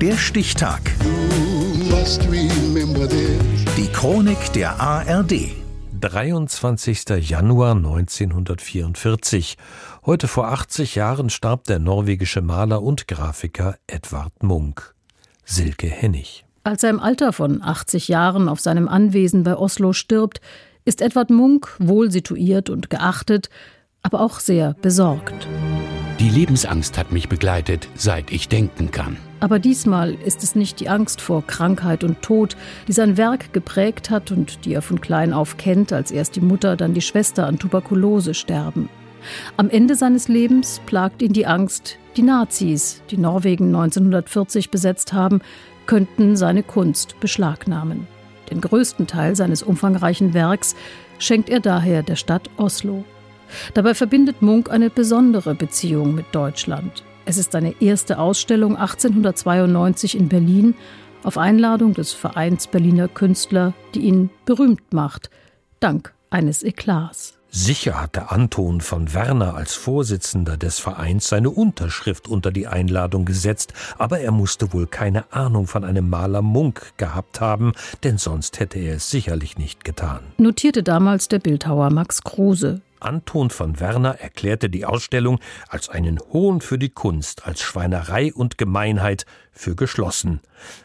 Der Stichtag. Die Chronik der ARD. 23. Januar 1944. Heute vor 80 Jahren starb der norwegische Maler und Grafiker Edvard Munk. Silke Hennig. Als er im Alter von 80 Jahren auf seinem Anwesen bei Oslo stirbt, ist Edvard Munk wohl situiert und geachtet, aber auch sehr besorgt. Die Lebensangst hat mich begleitet, seit ich denken kann. Aber diesmal ist es nicht die Angst vor Krankheit und Tod, die sein Werk geprägt hat und die er von klein auf kennt, als erst die Mutter, dann die Schwester an Tuberkulose sterben. Am Ende seines Lebens plagt ihn die Angst, die Nazis, die Norwegen 1940 besetzt haben, könnten seine Kunst beschlagnahmen. Den größten Teil seines umfangreichen Werks schenkt er daher der Stadt Oslo. Dabei verbindet Munk eine besondere Beziehung mit Deutschland. Es ist seine erste Ausstellung 1892 in Berlin auf Einladung des Vereins Berliner Künstler, die ihn berühmt macht, dank eines Eklats. Sicher hatte Anton von Werner als Vorsitzender des Vereins seine Unterschrift unter die Einladung gesetzt, aber er musste wohl keine Ahnung von einem Maler Munk gehabt haben, denn sonst hätte er es sicherlich nicht getan. Notierte damals der Bildhauer Max Kruse. Anton von Werner erklärte die Ausstellung als einen Hohn für die Kunst, als Schweinerei und Gemeinheit für geschlossen.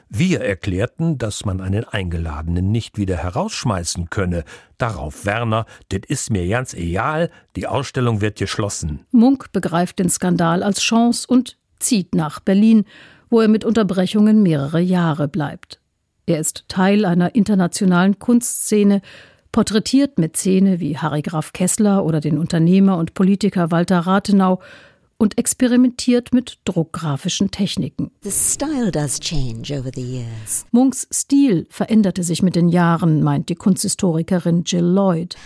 Wir erklärten, dass man einen Eingeladenen nicht wieder herausschmeißen könne. Darauf Werner, det ist mir ganz egal, die Ausstellung wird geschlossen. Munk begreift den Skandal als Chance und zieht nach Berlin, wo er mit Unterbrechungen mehrere Jahre bleibt. Er ist Teil einer internationalen Kunstszene, porträtiert Mäzene wie Harry Graf Kessler oder den Unternehmer und Politiker Walter Rathenau und experimentiert mit druckgrafischen Techniken. Munks Stil veränderte sich mit den Jahren, meint die Kunsthistorikerin Jill Lloyd.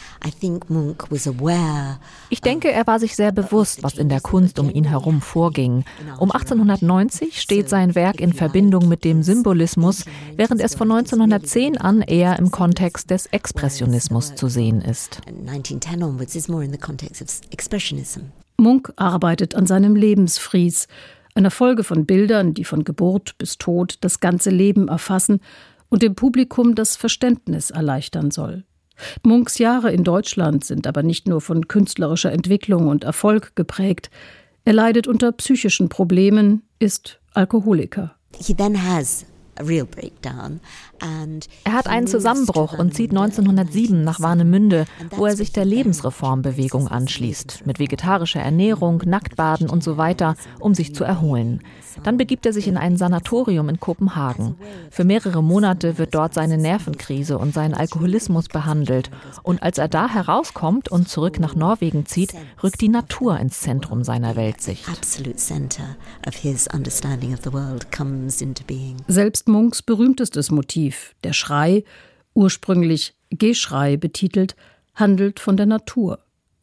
Ich denke, er war sich sehr bewusst, was in der Kunst um ihn herum vorging. Um 1890 steht sein Werk in Verbindung mit dem Symbolismus, während es von 1910 an eher im Kontext des Expressionismus zu sehen ist. Munk arbeitet an seinem Lebensfries, einer Folge von Bildern, die von Geburt bis Tod das ganze Leben erfassen und dem Publikum das Verständnis erleichtern soll. Munks Jahre in Deutschland sind aber nicht nur von künstlerischer Entwicklung und Erfolg geprägt. Er leidet unter psychischen Problemen, ist Alkoholiker. He then has er hat einen Zusammenbruch und zieht 1907 nach Warnemünde, wo er sich der Lebensreformbewegung anschließt, mit vegetarischer Ernährung, Nacktbaden und so weiter, um sich zu erholen. Dann begibt er sich in ein Sanatorium in Kopenhagen. Für mehrere Monate wird dort seine Nervenkrise und sein Alkoholismus behandelt. Und als er da herauskommt und zurück nach Norwegen zieht, rückt die Natur ins Zentrum seiner Weltsicht. Selbst Munks berühmtestes Motiv, der Schrei, ursprünglich Geschrei betitelt, handelt von der Natur.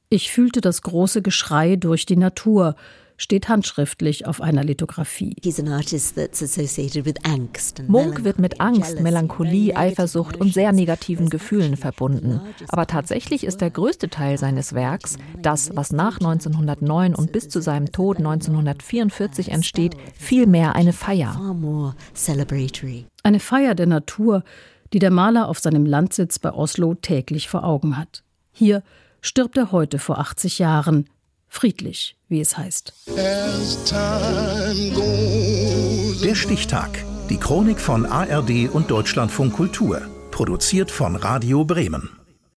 Ich fühlte das große Geschrei durch die Natur, steht handschriftlich auf einer Lithografie. Munk wird mit Angst, Melancholie, Eifersucht und sehr negativen Gefühlen verbunden. Aber tatsächlich ist der größte Teil seines Werks, das, was nach 1909 und bis zu seinem Tod 1944 entsteht, vielmehr eine Feier. Eine Feier der Natur, die der Maler auf seinem Landsitz bei Oslo täglich vor Augen hat. Hier stirbt er heute vor 80 Jahren, friedlich, wie es heißt. Der Stichtag. Die Chronik von ARD und Deutschlandfunk Kultur. Produziert von Radio Bremen.